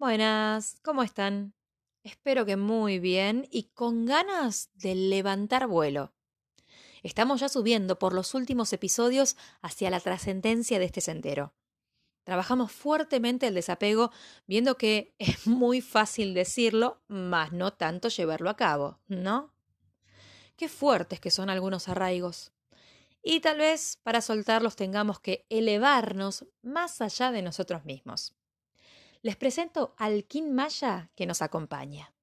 Buenas, ¿cómo están? Espero que muy bien y con ganas de levantar vuelo. Estamos ya subiendo por los últimos episodios hacia la trascendencia de este sendero. Trabajamos fuertemente el desapego, viendo que es muy fácil decirlo, mas no tanto llevarlo a cabo, ¿no? Qué fuertes que son algunos arraigos. Y tal vez para soltarlos tengamos que elevarnos más allá de nosotros mismos. Les presento al Kin Maya que nos acompaña.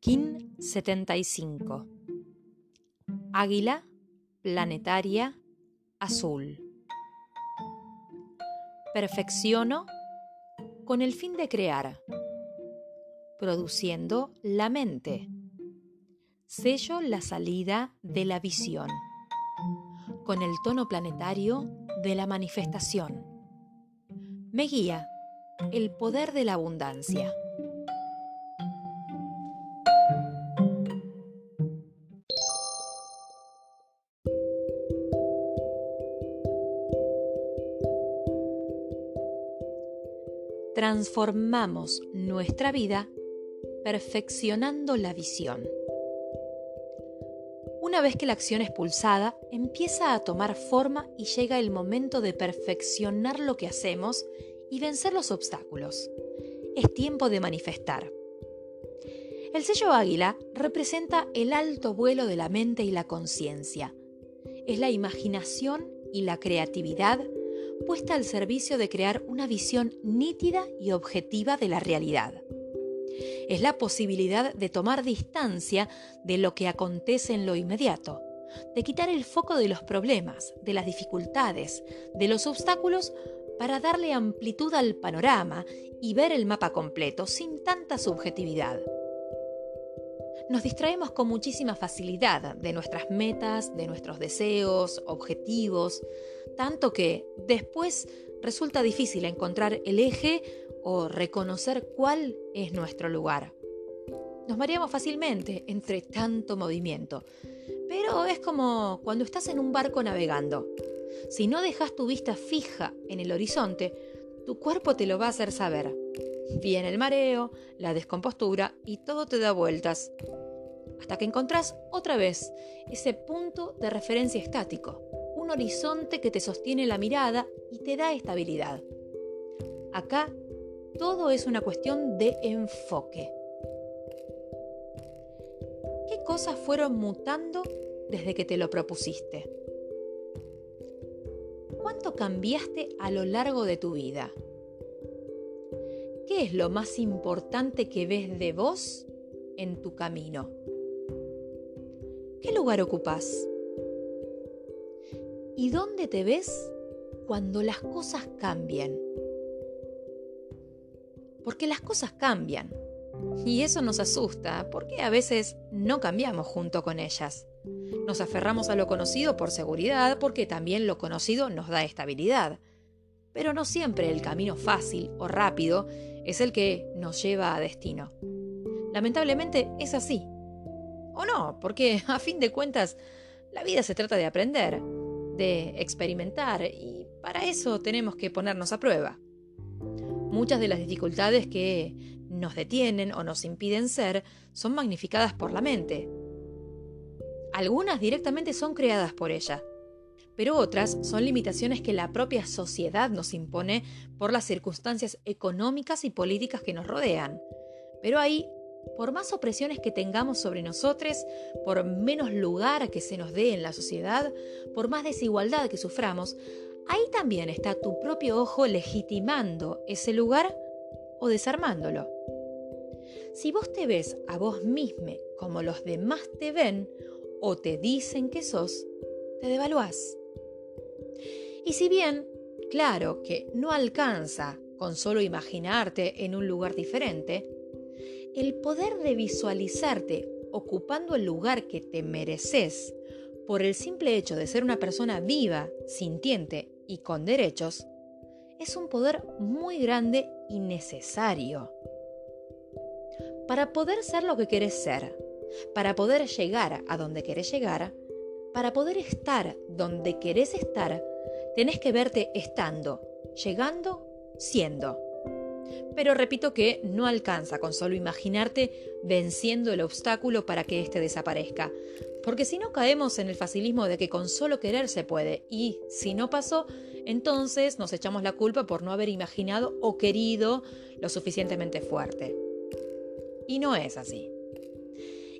Kin 75 Águila planetaria azul. Perfecciono con el fin de crear, produciendo la mente. Sello la salida de la visión, con el tono planetario de la manifestación. Me guía el poder de la abundancia. transformamos nuestra vida perfeccionando la visión. Una vez que la acción es pulsada, empieza a tomar forma y llega el momento de perfeccionar lo que hacemos y vencer los obstáculos. Es tiempo de manifestar. El sello águila representa el alto vuelo de la mente y la conciencia. Es la imaginación y la creatividad puesta al servicio de crear una visión nítida y objetiva de la realidad. Es la posibilidad de tomar distancia de lo que acontece en lo inmediato, de quitar el foco de los problemas, de las dificultades, de los obstáculos para darle amplitud al panorama y ver el mapa completo sin tanta subjetividad. Nos distraemos con muchísima facilidad de nuestras metas, de nuestros deseos, objetivos, tanto que después resulta difícil encontrar el eje o reconocer cuál es nuestro lugar. Nos mareamos fácilmente entre tanto movimiento, pero es como cuando estás en un barco navegando. Si no dejas tu vista fija en el horizonte, tu cuerpo te lo va a hacer saber. Viene el mareo, la descompostura y todo te da vueltas. Hasta que encontrás otra vez ese punto de referencia estático, un horizonte que te sostiene la mirada y te da estabilidad. Acá todo es una cuestión de enfoque. ¿Qué cosas fueron mutando desde que te lo propusiste? ¿Cuánto cambiaste a lo largo de tu vida? ¿Qué es lo más importante que ves de vos en tu camino? ¿Qué lugar ocupas? ¿Y dónde te ves cuando las cosas cambian? Porque las cosas cambian. Y eso nos asusta, porque a veces no cambiamos junto con ellas. Nos aferramos a lo conocido por seguridad, porque también lo conocido nos da estabilidad. Pero no siempre el camino fácil o rápido es el que nos lleva a destino. Lamentablemente es así. O no, porque a fin de cuentas la vida se trata de aprender, de experimentar y para eso tenemos que ponernos a prueba. Muchas de las dificultades que nos detienen o nos impiden ser son magnificadas por la mente. Algunas directamente son creadas por ella, pero otras son limitaciones que la propia sociedad nos impone por las circunstancias económicas y políticas que nos rodean. Pero ahí por más opresiones que tengamos sobre nosotros, por menos lugar que se nos dé en la sociedad, por más desigualdad que suframos, ahí también está tu propio ojo legitimando ese lugar o desarmándolo. Si vos te ves a vos mismo como los demás te ven o te dicen que sos, te devaluás. Y si bien, claro que no alcanza con solo imaginarte en un lugar diferente, el poder de visualizarte ocupando el lugar que te mereces por el simple hecho de ser una persona viva, sintiente y con derechos, es un poder muy grande y necesario. Para poder ser lo que querés ser, para poder llegar a donde querés llegar, para poder estar donde querés estar, tenés que verte estando, llegando, siendo. Pero repito que no alcanza con solo imaginarte venciendo el obstáculo para que éste desaparezca. Porque si no caemos en el facilismo de que con solo querer se puede y si no pasó, entonces nos echamos la culpa por no haber imaginado o querido lo suficientemente fuerte. Y no es así.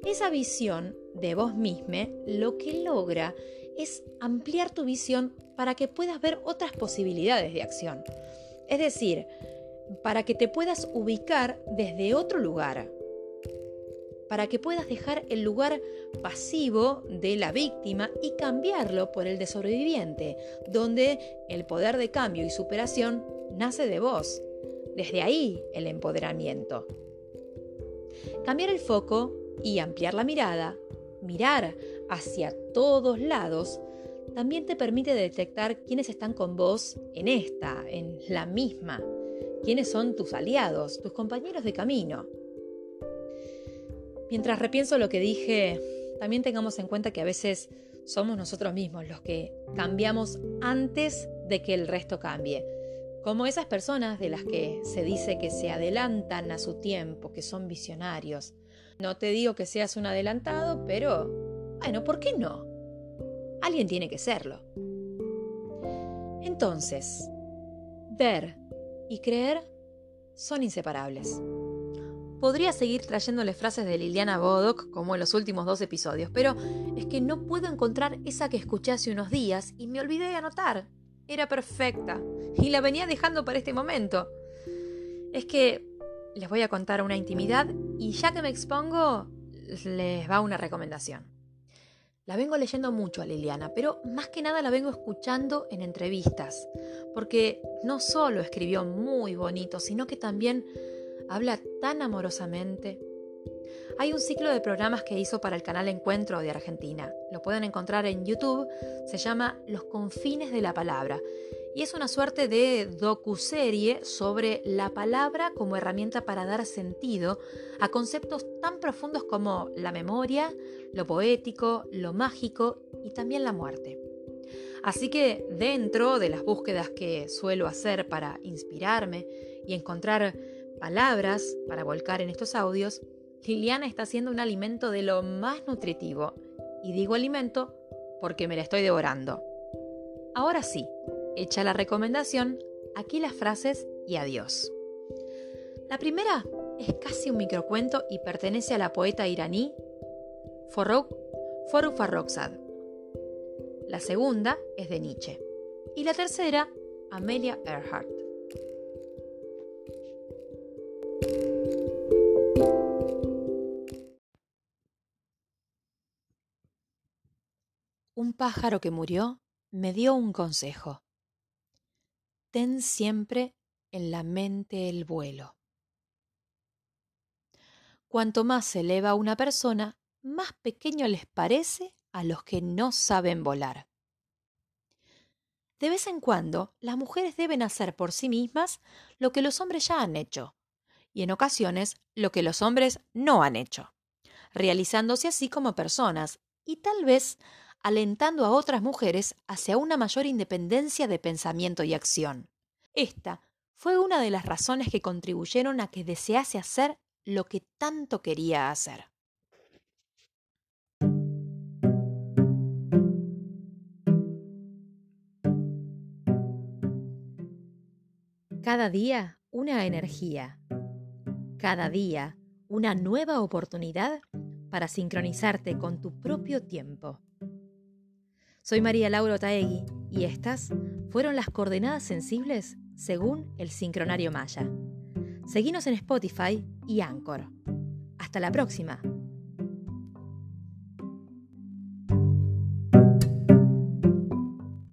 Esa visión de vos misma lo que logra es ampliar tu visión para que puedas ver otras posibilidades de acción. Es decir, para que te puedas ubicar desde otro lugar, para que puedas dejar el lugar pasivo de la víctima y cambiarlo por el de sobreviviente, donde el poder de cambio y superación nace de vos. Desde ahí el empoderamiento. Cambiar el foco y ampliar la mirada, mirar hacia todos lados, también te permite detectar quiénes están con vos en esta, en la misma, quiénes son tus aliados, tus compañeros de camino. Mientras repienso lo que dije, también tengamos en cuenta que a veces somos nosotros mismos los que cambiamos antes de que el resto cambie. Como esas personas de las que se dice que se adelantan a su tiempo, que son visionarios. No te digo que seas un adelantado, pero bueno, ¿por qué no? Alguien tiene que serlo. Entonces, ver y creer son inseparables. Podría seguir trayéndole frases de Liliana Bodoc como en los últimos dos episodios, pero es que no puedo encontrar esa que escuché hace unos días y me olvidé de anotar. Era perfecta y la venía dejando para este momento. Es que les voy a contar una intimidad y ya que me expongo, les va una recomendación. La vengo leyendo mucho a Liliana, pero más que nada la vengo escuchando en entrevistas, porque no solo escribió muy bonito, sino que también habla tan amorosamente. Hay un ciclo de programas que hizo para el canal Encuentro de Argentina. Lo pueden encontrar en YouTube. Se llama Los confines de la palabra. Y es una suerte de docuserie sobre la palabra como herramienta para dar sentido a conceptos tan profundos como la memoria, lo poético, lo mágico y también la muerte. Así que dentro de las búsquedas que suelo hacer para inspirarme y encontrar palabras para volcar en estos audios, Liliana está haciendo un alimento de lo más nutritivo. Y digo alimento porque me la estoy devorando. Ahora sí, hecha la recomendación, aquí las frases y adiós. La primera es casi un microcuento y pertenece a la poeta iraní Farrokh Farrokhzad. La segunda es de Nietzsche. Y la tercera, Amelia Earhart. Un pájaro que murió me dio un consejo. Ten siempre en la mente el vuelo. Cuanto más se eleva una persona, más pequeño les parece a los que no saben volar. De vez en cuando, las mujeres deben hacer por sí mismas lo que los hombres ya han hecho, y en ocasiones lo que los hombres no han hecho, realizándose así como personas y tal vez alentando a otras mujeres hacia una mayor independencia de pensamiento y acción. Esta fue una de las razones que contribuyeron a que desease hacer lo que tanto quería hacer. Cada día una energía. Cada día una nueva oportunidad para sincronizarte con tu propio tiempo. Soy María Laura Taegui y estas fueron las coordenadas sensibles según el sincronario Maya. Seguinos en Spotify y Anchor. Hasta la próxima.